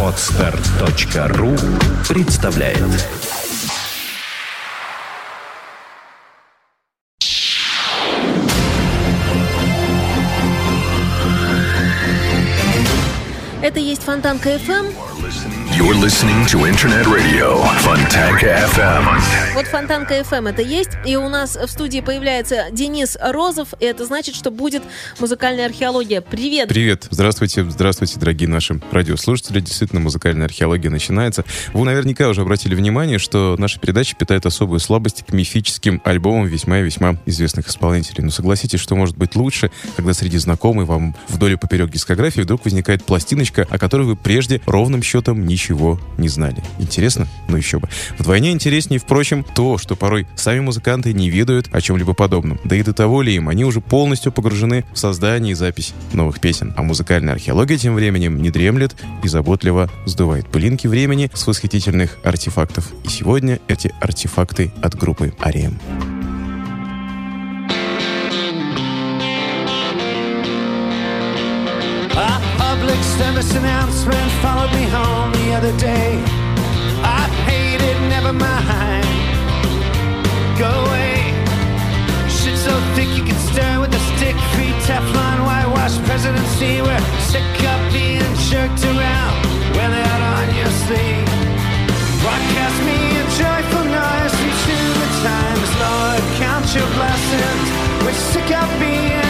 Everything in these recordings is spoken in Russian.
Отстар.ру представляет Это есть Фонтанка FM. You're listening to Internet Radio Fontanka FM. Вот Фонтанка FM это есть. И у нас в студии появляется Денис Розов. И это значит, что будет музыкальная археология. Привет! Привет! Здравствуйте, здравствуйте, дорогие наши радиослушатели. Действительно, музыкальная археология начинается. Вы наверняка уже обратили внимание, что наша передача питает особую слабость к мифическим альбомам весьма и весьма известных исполнителей. Но согласитесь, что может быть лучше, когда среди знакомой вам вдоль и поперек дискографии вдруг возникает пластиночка, о которой вы прежде ровным счетом ничего не знали. Интересно? Ну еще бы. Вдвойне интереснее, впрочем, то, что порой сами музыканты не ведают о чем-либо подобном. Да и до того ли им, они уже полностью погружены в создание и запись новых песен. А музыкальная археология тем временем не дремлет и заботливо сдувает пылинки времени с восхитительных артефактов. И сегодня эти артефакты от группы Арием. Public service announcement followed me home the other day. I hate it, never mind. Go away. Shit so thick you can stir with a stick. Free Teflon, whitewash presidency. We're sick of being jerked around. Wear that on your sleeve. Broadcast me a joyful noise into the times. Lord, count your blessings. We're sick of being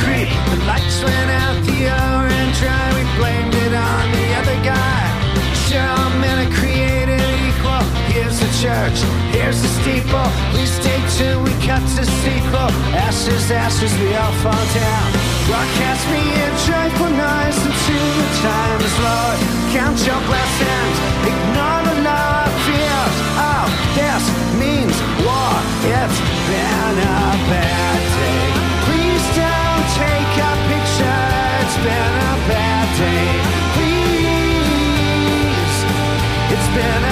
a. The lights went out, the orange dry, we blamed it on the other guy. Sure, men are created equal. Here's the church, here's the steeple. We stay tuned, we cut to sequel. Ashes, ashes, we all fall down. Broadcast me a joyful noise into the times, Lord. Count your blessings, ignore the of fears. Oh, this means war. It's been a bad been a bad day. Please. It's been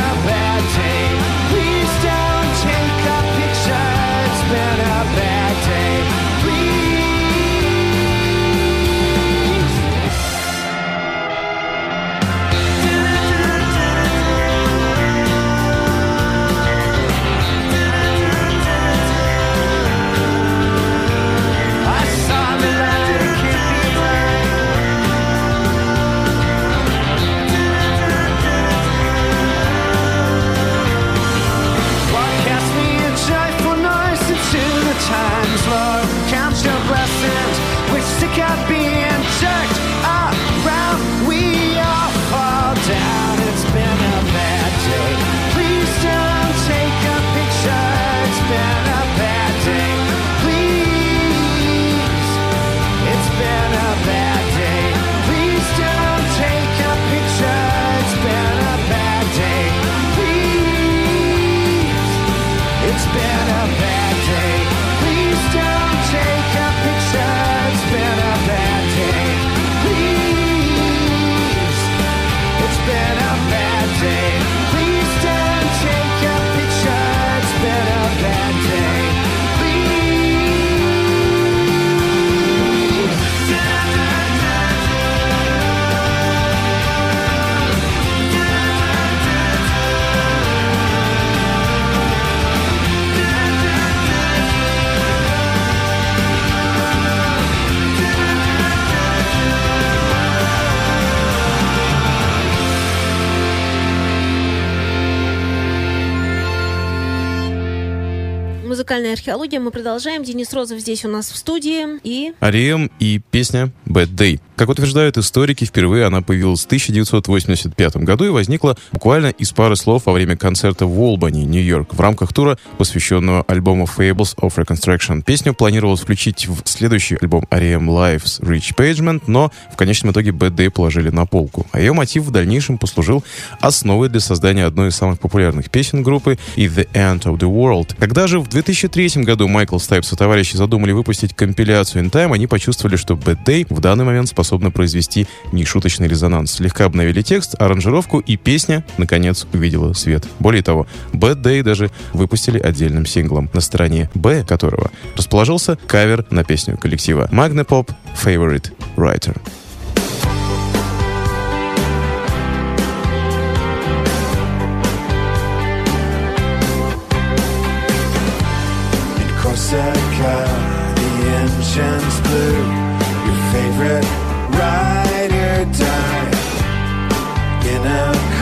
Музыкальная археология. Мы продолжаем. Денис Розов здесь у нас в студии. И... Арием и песня «Bad Day». Как утверждают историки, впервые она появилась в 1985 году и возникла буквально из пары слов во время концерта в Олбани, Нью-Йорк, в рамках тура, посвященного альбому Fables of Reconstruction. Песню планировалось включить в следующий альбом Арием Live с Rich Pagement, но в конечном итоге Bad Day положили на полку. А ее мотив в дальнейшем послужил основой для создания одной из самых популярных песен группы и The End of the World. Когда же в 2003 году Майкл Стайпс и товарищи задумали выпустить компиляцию In Time, они почувствовали, что Bad Day в данный момент способна произвести нешуточный резонанс. Слегка обновили текст, аранжировку, и песня, наконец, увидела свет. Более того, Bad Day даже выпустили отдельным синглом, на стороне Б которого расположился кавер на песню коллектива Magnapop Favorite Writer.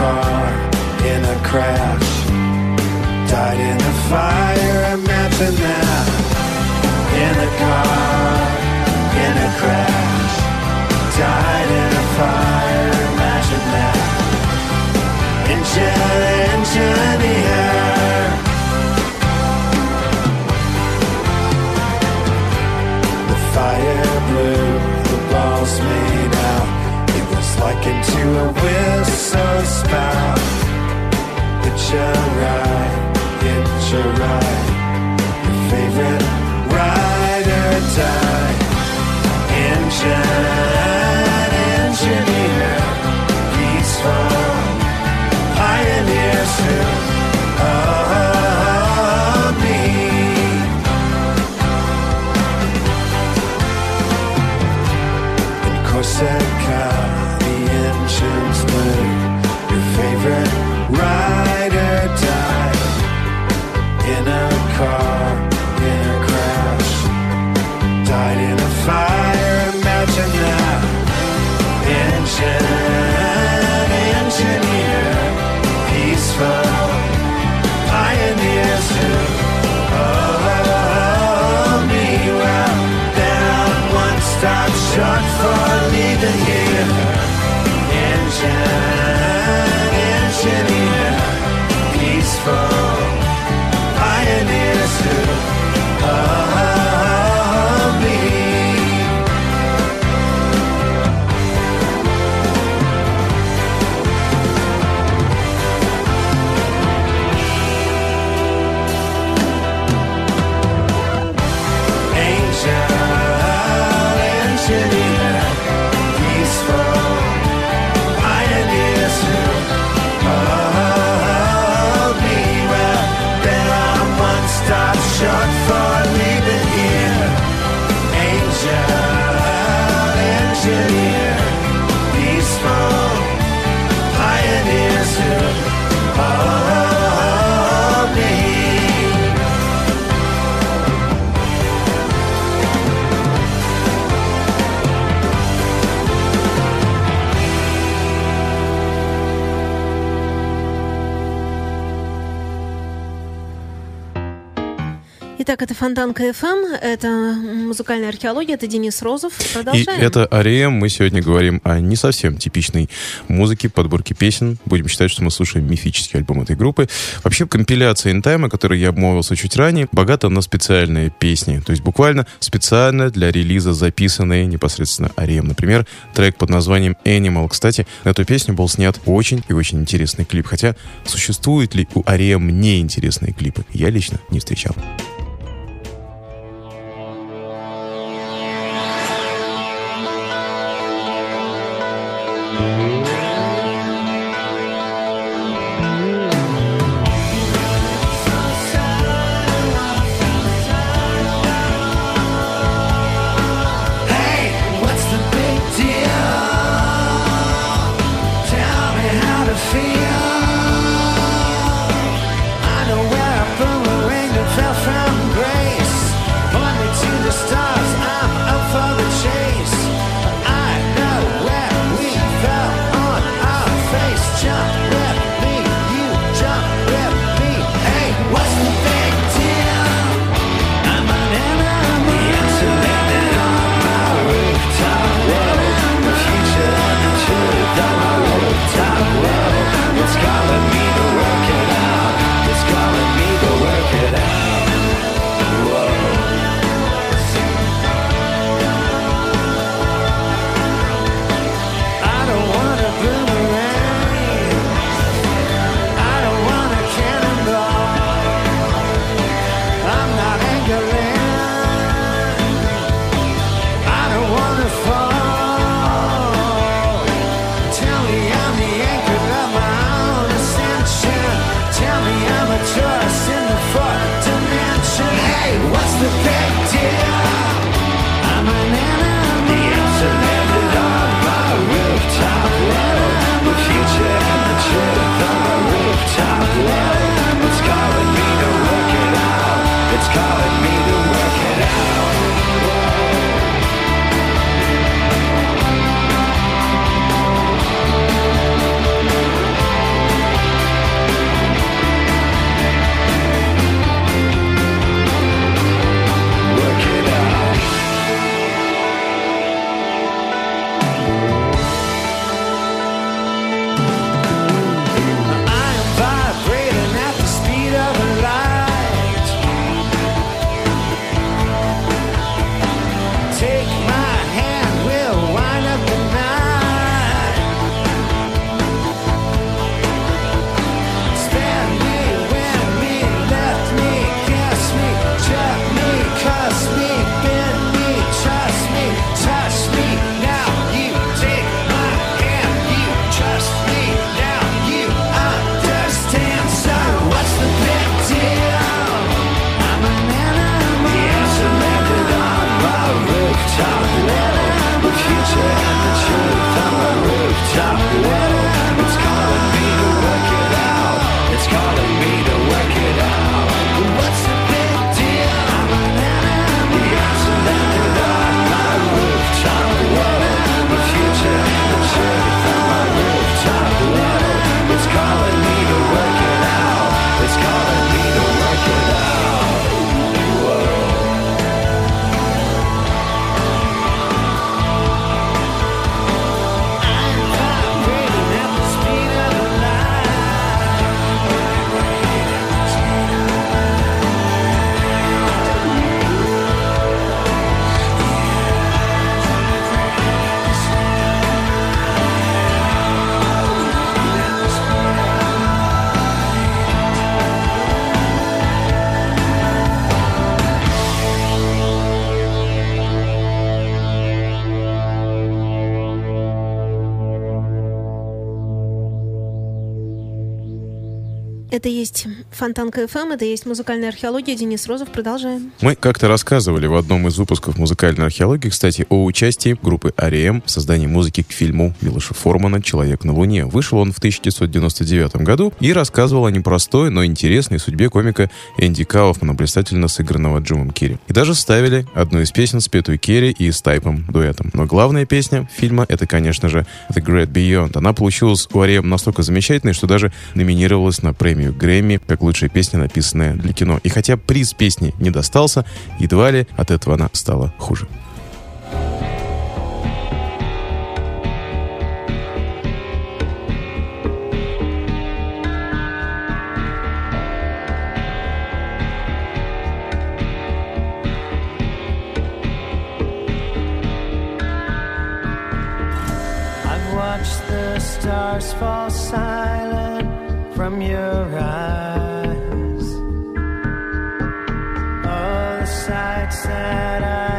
Car, in a crash. Died in a fire, imagine that. In a car, in a crash. Died in a fire, imagine that. Engine, engineer. Into a whistle spout. It's a ride, it's a ride. Итак, это Фонтанка ФМ, это музыкальная археология, это Денис Розов. И Продолжаем. это Арием. Мы сегодня говорим о не совсем типичной музыке, подборке песен. Будем считать, что мы слушаем мифический альбом этой группы. Вообще, компиляция Интайма, о которой я обмолвился чуть ранее, богата на специальные песни. То есть буквально специально для релиза записанные непосредственно Арием. Например, трек под названием Animal. Кстати, на эту песню был снят очень и очень интересный клип. Хотя, существуют ли у Арием неинтересные клипы? Я лично не встречал. Фонтанка ФМ, это есть музыкальная археология. Денис Розов, продолжаем. Мы как-то рассказывали в одном из выпусков музыкальной археологии, кстати, о участии группы Ариэм в создании музыки к фильму Милоша Формана «Человек на Луне». Вышел он в 1999 году и рассказывал о непростой, но интересной судьбе комика Энди Кауфмана, блистательно сыгранного Джимом Керри. И даже ставили одну из песен, спетую Керри и с Тайпом дуэтом. Но главная песня фильма — это, конечно же, The Great Beyond. Она получилась у Ариэм настолько замечательной, что даже номинировалась на премию Грэмми как лучшая песня, написанная для кино. И хотя приз песни не достался, едва ли от этого она стала хуже. Fall silent from your eyes. Sights that I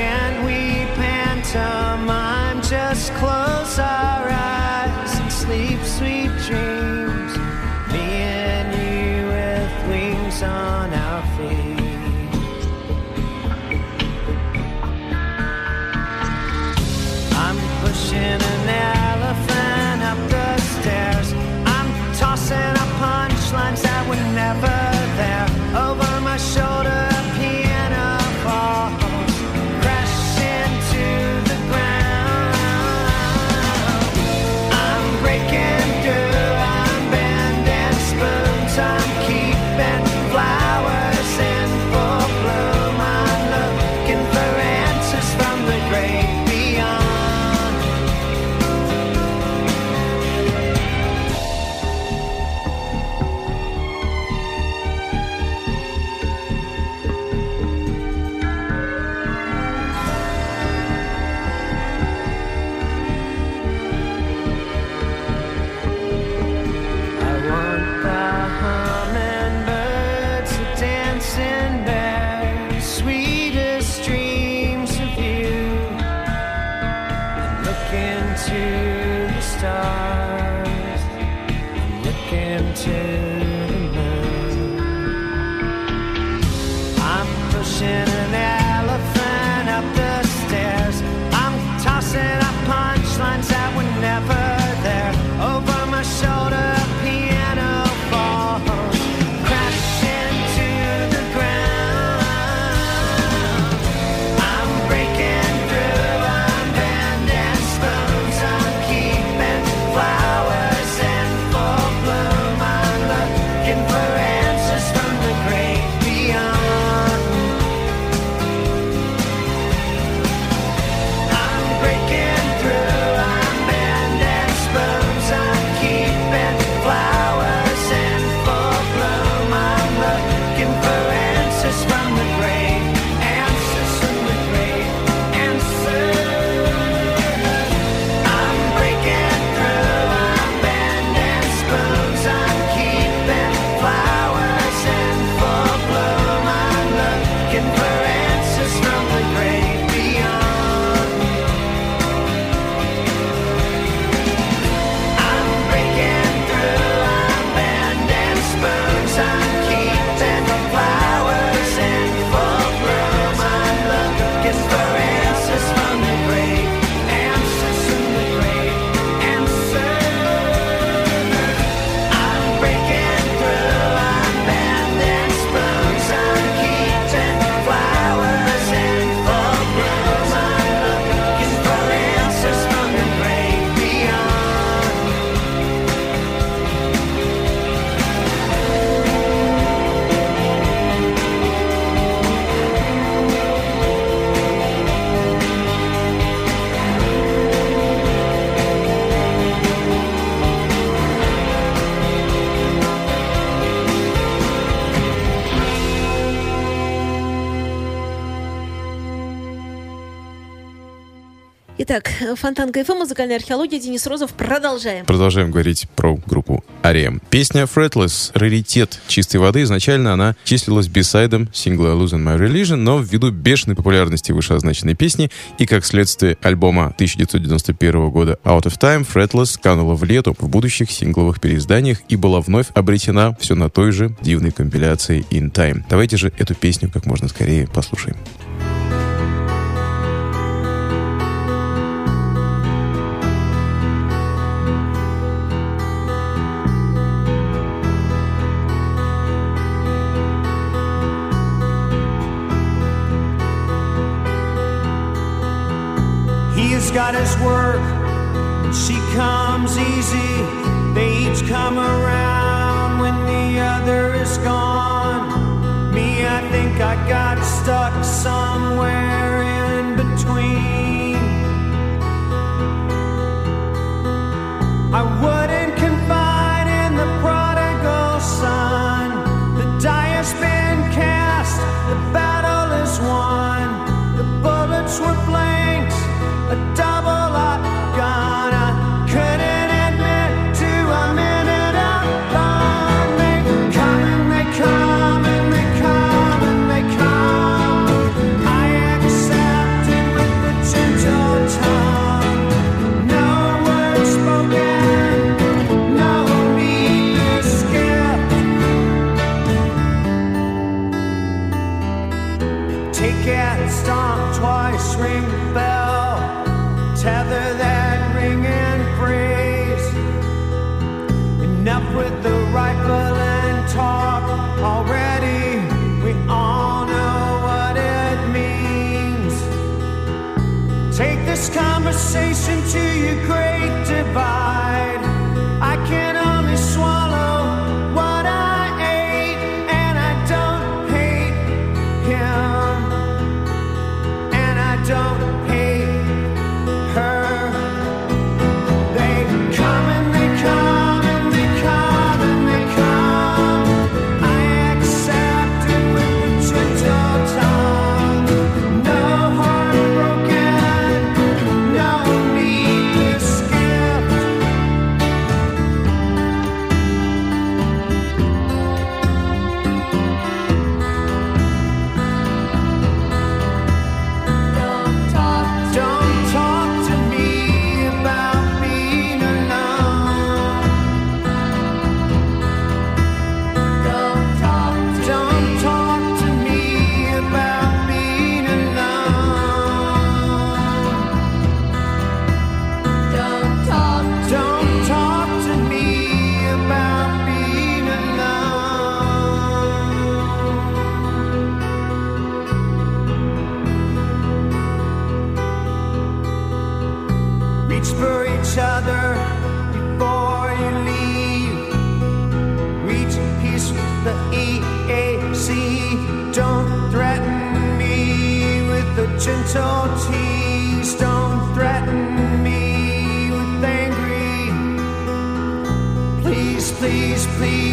Can't we pantomime? Just close our Итак, Фонтанка FM, музыкальная археология, Денис Розов. Продолжаем. Продолжаем говорить про группу R.E.M.. Песня Fretless — раритет чистой воды. Изначально она числилась бисайдом сингла Losing My Religion, но ввиду бешеной популярности вышеозначенной песни и как следствие альбома 1991 года Out of Time, Fretless канула в лету в будущих сингловых переизданиях и была вновь обретена все на той же дивной компиляции In Time. Давайте же эту песню как можно скорее послушаем. Got stuck somewhere twice, ring the bell, tether that ring and praise. Enough with the rifle and talk already. We all know what it means. Take this conversation to your great divide.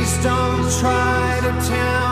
Please don't try to tell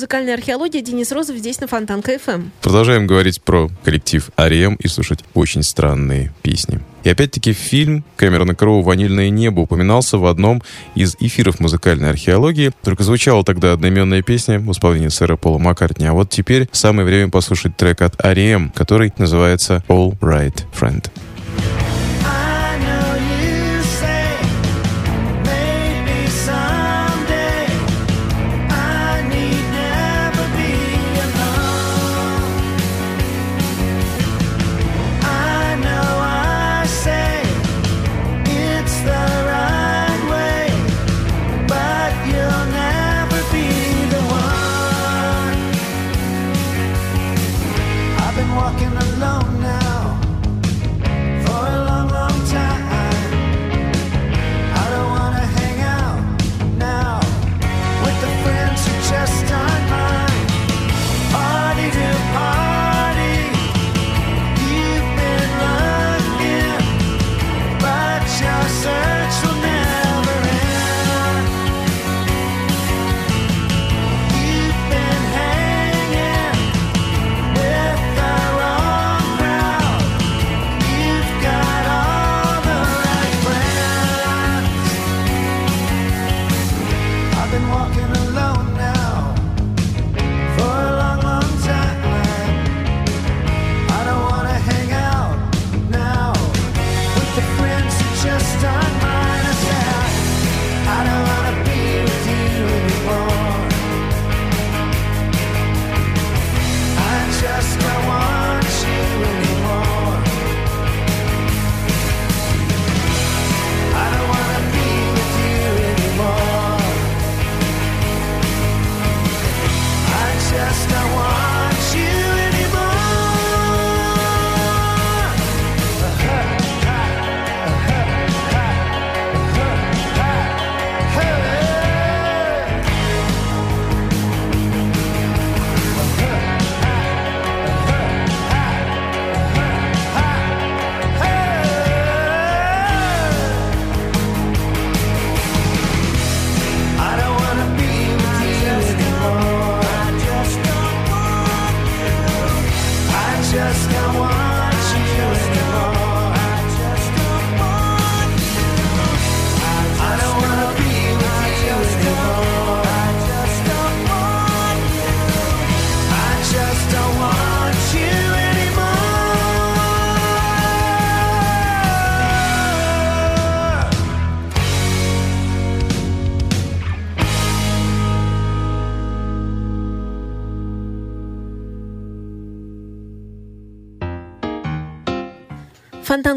музыкальная археология. Денис Розов здесь на Фонтанка ФМ. Продолжаем говорить про коллектив Арием и слушать очень странные песни. И опять-таки фильм Кэмерона Кроу «Ванильное небо» упоминался в одном из эфиров музыкальной археологии. Только звучала тогда одноименная песня в исполнении сэра Пола Маккартни. А вот теперь самое время послушать трек от R.E.M., который называется «All Right Friend».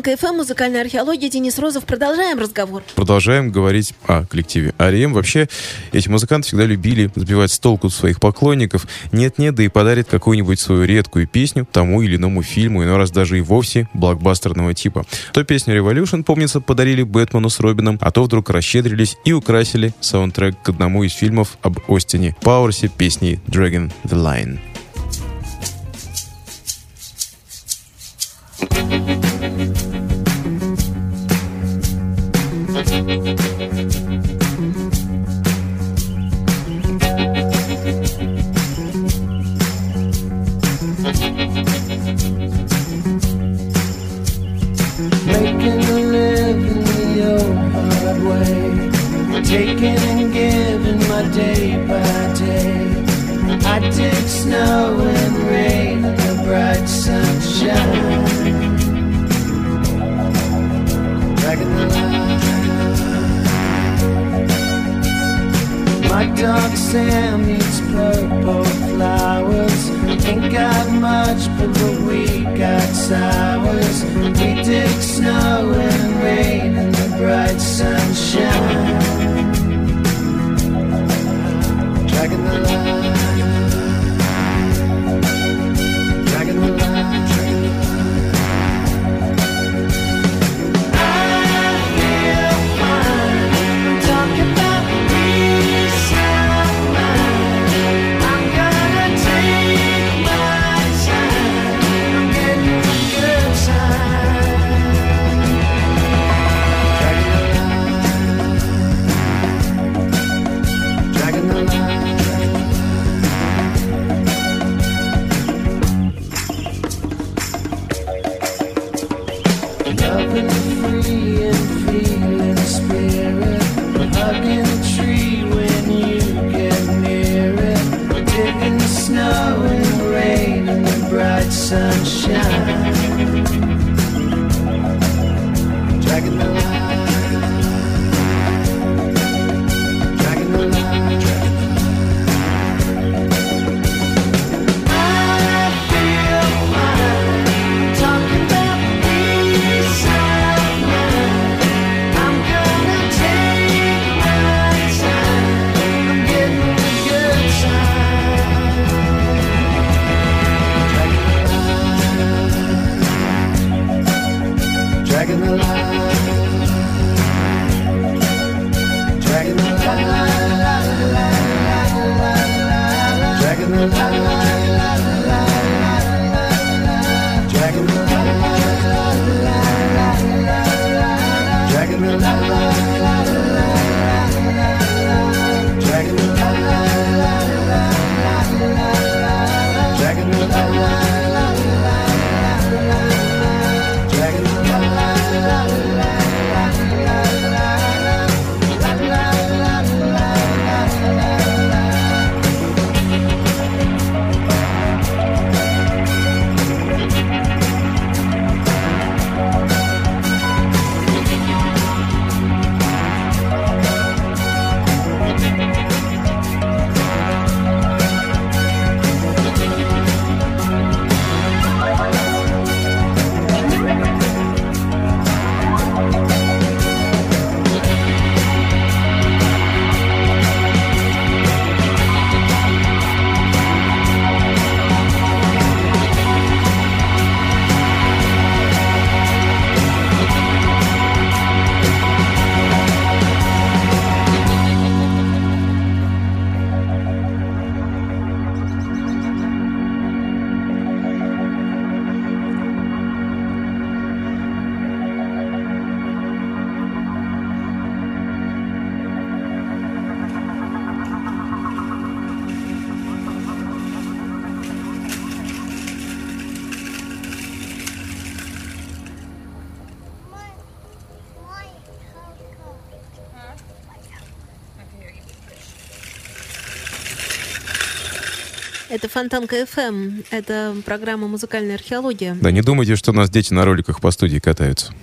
Фонтанка ФМ, музыкальная археология. Денис Розов. Продолжаем разговор. Продолжаем говорить о коллективе Арием. Вообще, эти музыканты всегда любили сбивать с толку своих поклонников. Нет-нет, да и подарит какую-нибудь свою редкую песню тому или иному фильму, иной раз даже и вовсе блокбастерного типа. То песню Revolution, помнится, подарили Бэтмену с Робином, а то вдруг расщедрились и украсили саундтрек к одному из фильмов об Остине Пауэрсе песней Dragon the Line. Making Фонтанка FM. Это программа «Музыкальная археология». Да, не думайте, что у нас дети на роликах по студии катаются.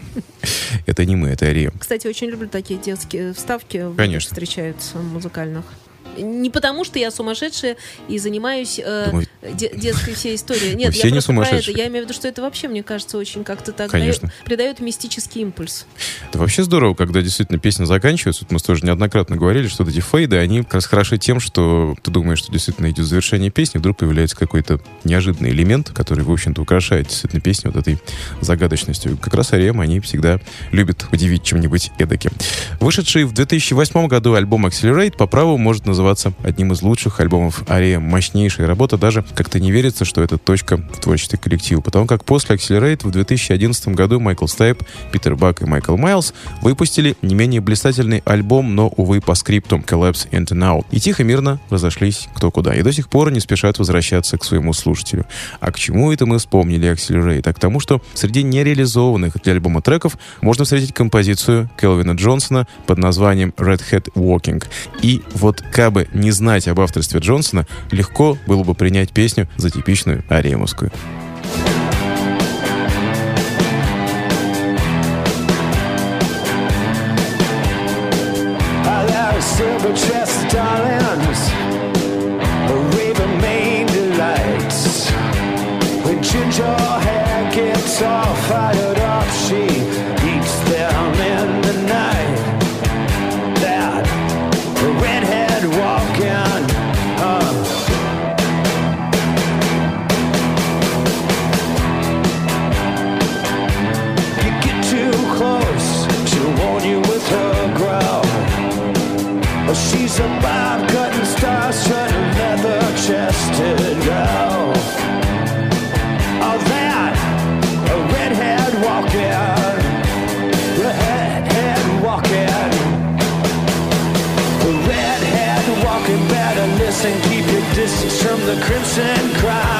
Это не мы, это Ария. Кстати, очень люблю такие детские вставки. Конечно. Встречаются музыкальных. Не потому, что я сумасшедшая и занимаюсь э, Думаю, де- детской всей историей. Нет, все я не про это. Я имею в виду, что это вообще, мне кажется, очень как-то так Конечно. дает- придает мистический импульс. Это вообще здорово, когда действительно песня заканчивается. Вот мы тоже неоднократно говорили, что вот эти фейды, они как раз хороши тем, что ты думаешь, что действительно идет завершение песни, вдруг появляется какой-то неожиданный элемент, который, в общем-то, украшает действительно песню вот этой загадочностью. Как раз Ариэм, они всегда любят удивить чем-нибудь эдаким. Вышедший в 2008 году альбом Accelerate по праву может называться одним из лучших альбомов Ариэм. Мощнейшая работа, даже как-то не верится, что это точка в творчестве коллектива. Потому как после Accelerate в 2011 году Майкл Стайп, Питер Бак и Майкл Майлз выпустили не менее блистательный альбом, но, увы, по скрипту Collapse into Now. И тихо-мирно разошлись кто куда. И до сих пор не спешат возвращаться к своему слушателю. А к чему это мы вспомнили Accelerate? А к тому, что среди нереализованных для альбома треков можно встретить композицию Келвина Джонсона под названием Red Hat Walking. И вот кабы не знать об авторстве Джонсона, легко было бы принять песню за типичную. Ah, are silver chest darlings, and cry.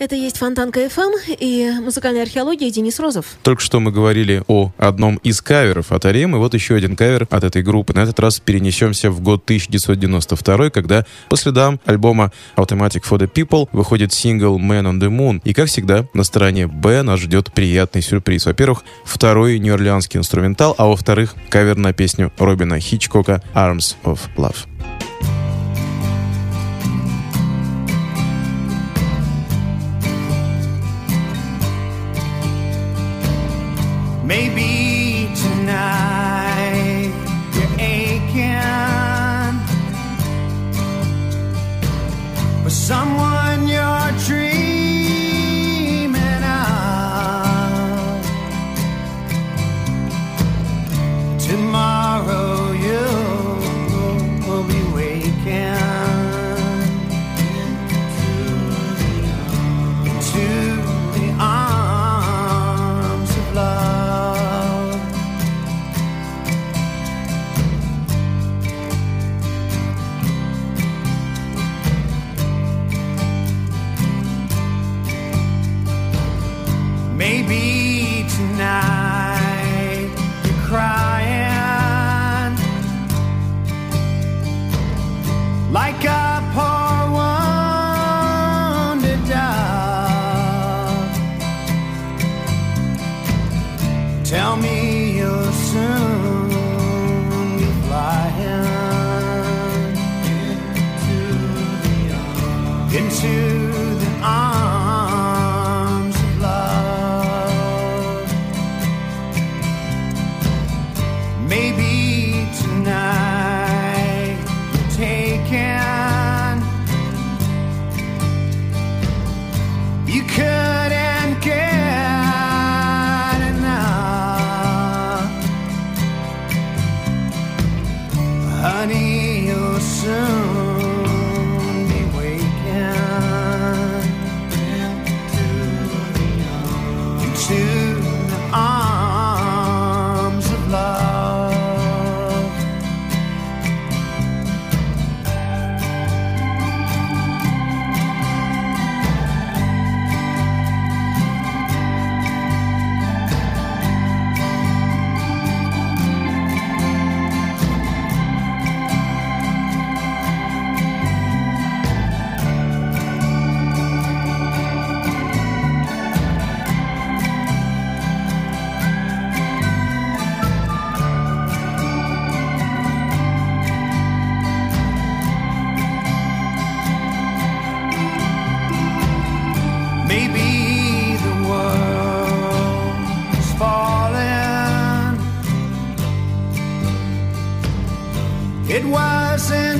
Это есть Фонтанка FM и музыкальная археология Денис Розов. Только что мы говорили о одном из каверов от Арем, и вот еще один кавер от этой группы. На этот раз перенесемся в год 1992, когда по следам альбома Automatic for the People выходит сингл Man on the Moon. И, как всегда, на стороне Б нас ждет приятный сюрприз. Во-первых, второй нью-орлеанский инструментал, а во-вторых, кавер на песню Робина Хичкока «Arms of Love». Maybe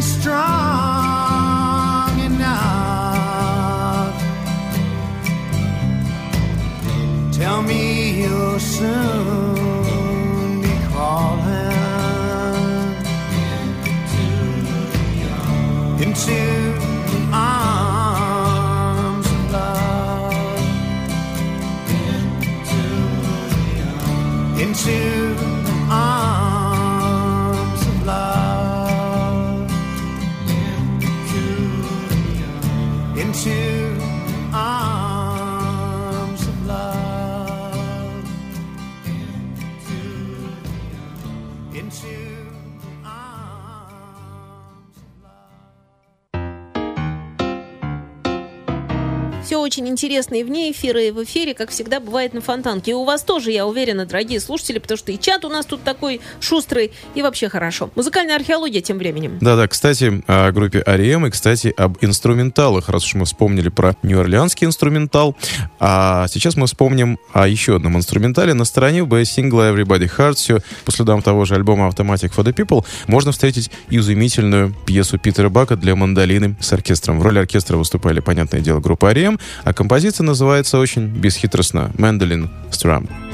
strong love. Все очень интересно и вне эфира, и в эфире, как всегда, бывает на Фонтанке. И у вас тоже, я уверена, дорогие слушатели, потому что и чат у нас тут такой шустрый, и вообще хорошо. Музыкальная археология тем временем. Да-да, кстати, о группе R.E.M. и, кстати, об инструменталах, раз уж мы вспомнили про нью-орлеанский инструментал. А сейчас мы вспомним о еще одном инструментале. На стороне бы сингла Everybody Hurts You по следам того же альбома Automatic for the People можно встретить изумительную пьесу Питера Бака для мандолины с оркестром. В роли оркестра выступали, понятное дело, группа R.E.M., а композиция называется очень бесхитростно «Mandolin Strum».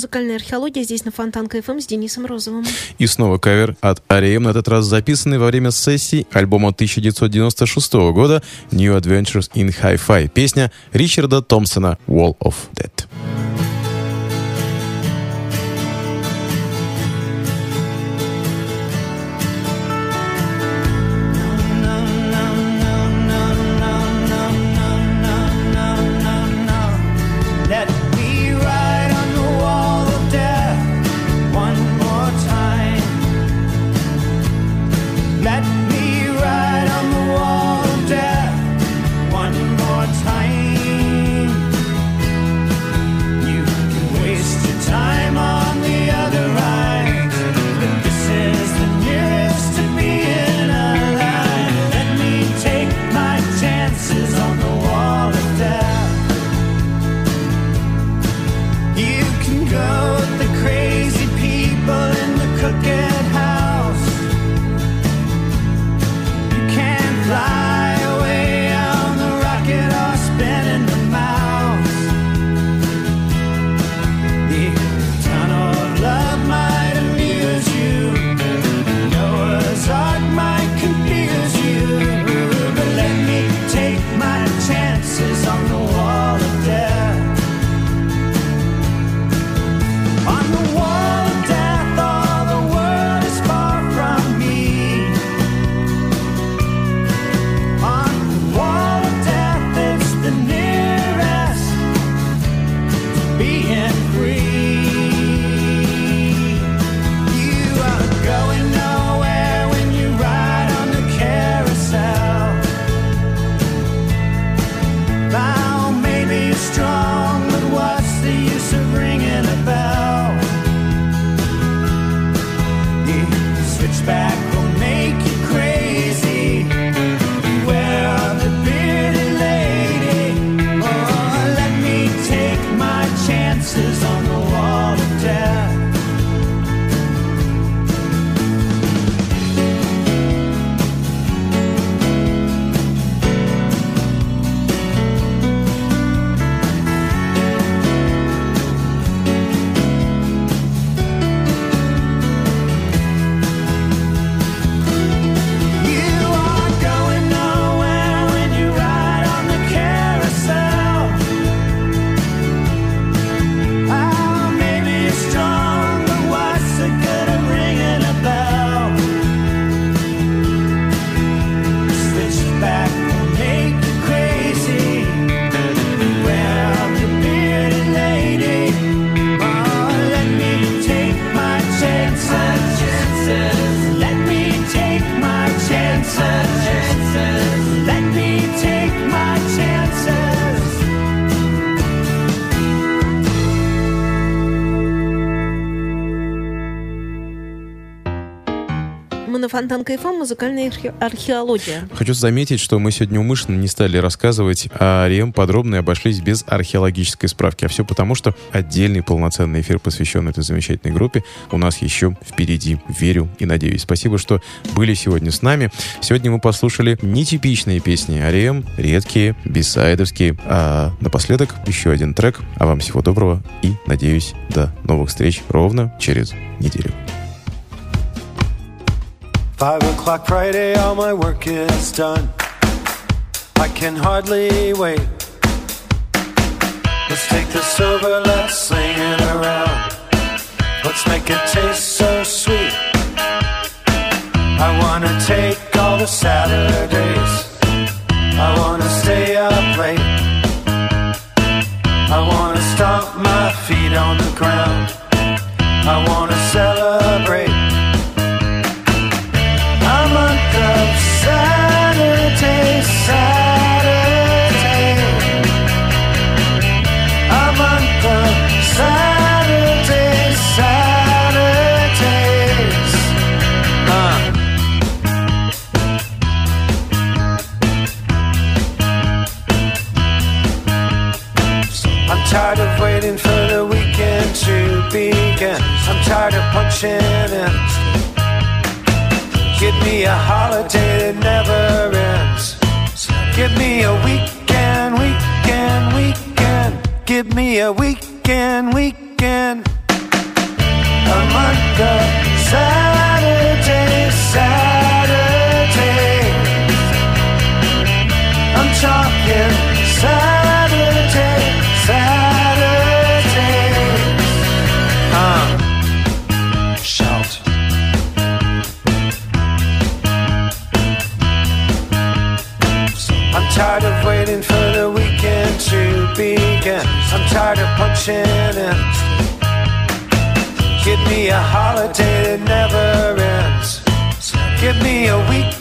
Музыкальная археология здесь на Фонтанка ФМ с Денисом Розовым. И снова кавер от Арием, на этот раз записанный во время сессии альбома 1996 года New Adventures in Hi-Fi. Песня Ричарда Томпсона «Wall of Death». Мы на Фонтанка ФМ музыкальная архе- археология. Хочу заметить, что мы сегодня умышленно не стали рассказывать о Арием подробно и обошлись без археологической справки. А все потому, что отдельный полноценный эфир, посвященный этой замечательной группе, у нас еще впереди. Верю и надеюсь. Спасибо, что были сегодня с нами. Сегодня мы послушали нетипичные песни Арием, редкие, бисайдовские. А напоследок еще один трек. А вам всего доброго и, надеюсь, до новых встреч ровно через неделю. Five o'clock Friday, all my work is done. I can hardly wait. Let's take this over, let's sling it around. Let's make it taste so sweet. I wanna take all the Saturdays. I wanna stay up late. I wanna stomp my feet on the ground. I wanna celebrate. To. I'm tired of punching in. Give me a holiday that never ends. Give me a weekend, weekend, weekend. Give me a weekend, weekend. A holiday that never ends. Give me a weekend,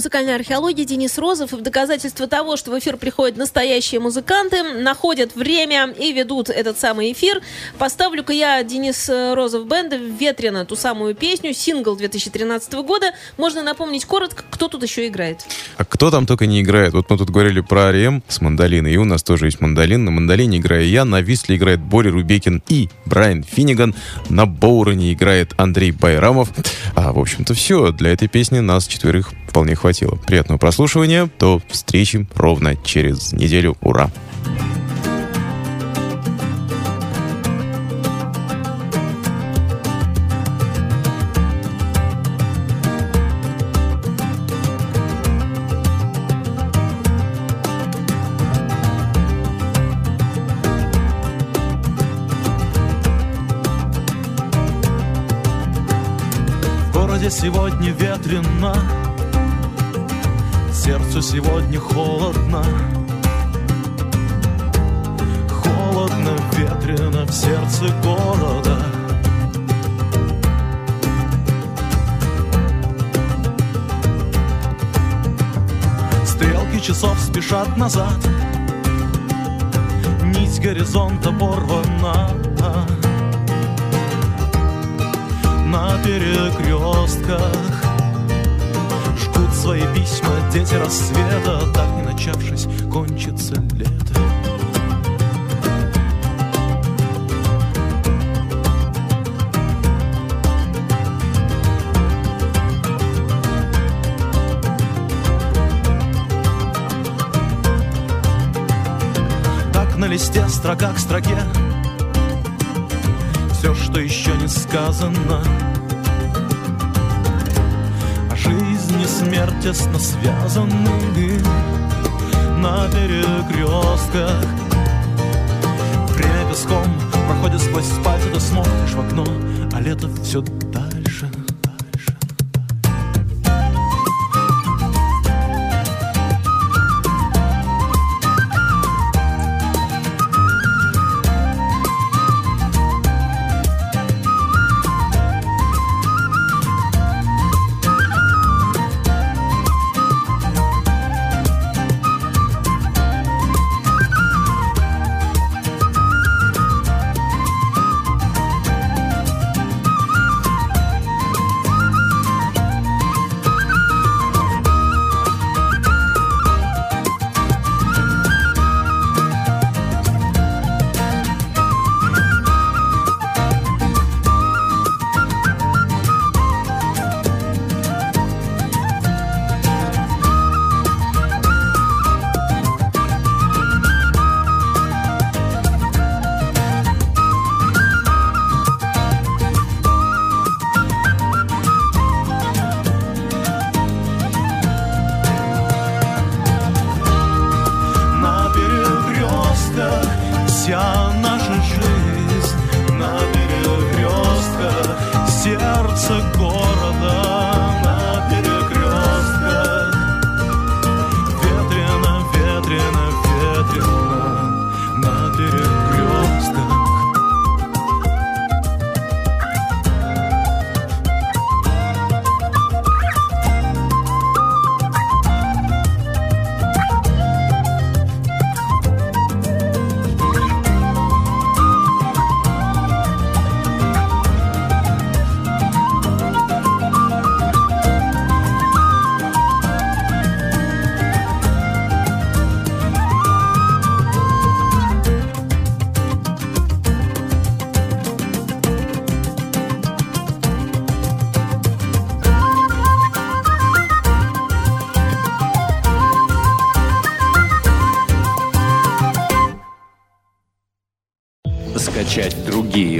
Музыкальная археология Денис Розов. И в доказательство того, что в эфир приходят настоящие музыканты, находят время и ведут этот самый эфир, поставлю-ка я Денис Розов бенда «Ветрено», ту самую песню, сингл 2013 года. Можно напомнить коротко, кто тут еще играет. А кто там только не играет? Вот мы тут говорили про Арием с мандолиной, и у нас тоже есть мандолин. На мандолине играю я, на висле играет Боря Рубекин и Брайан Финниган, на боурене играет Андрей Байрамов. А, в общем-то, все. Для этой песни нас четверых вполне хватило. Приятного прослушивания. До встречи ровно через неделю. Ура! Сегодня ветрено, сердцу сегодня холодно. Холодно, ветрено в сердце города. Стрелки часов спешат назад, нить горизонта порвана. На перекрестках свои письма дети рассвета, так не начавшись, кончится лето. Так на листе строка к строке Все, что еще не сказано смерть тесно связаны На перекрестках. Время песком проходит сквозь спальцы Ты смотришь в окно, а лето все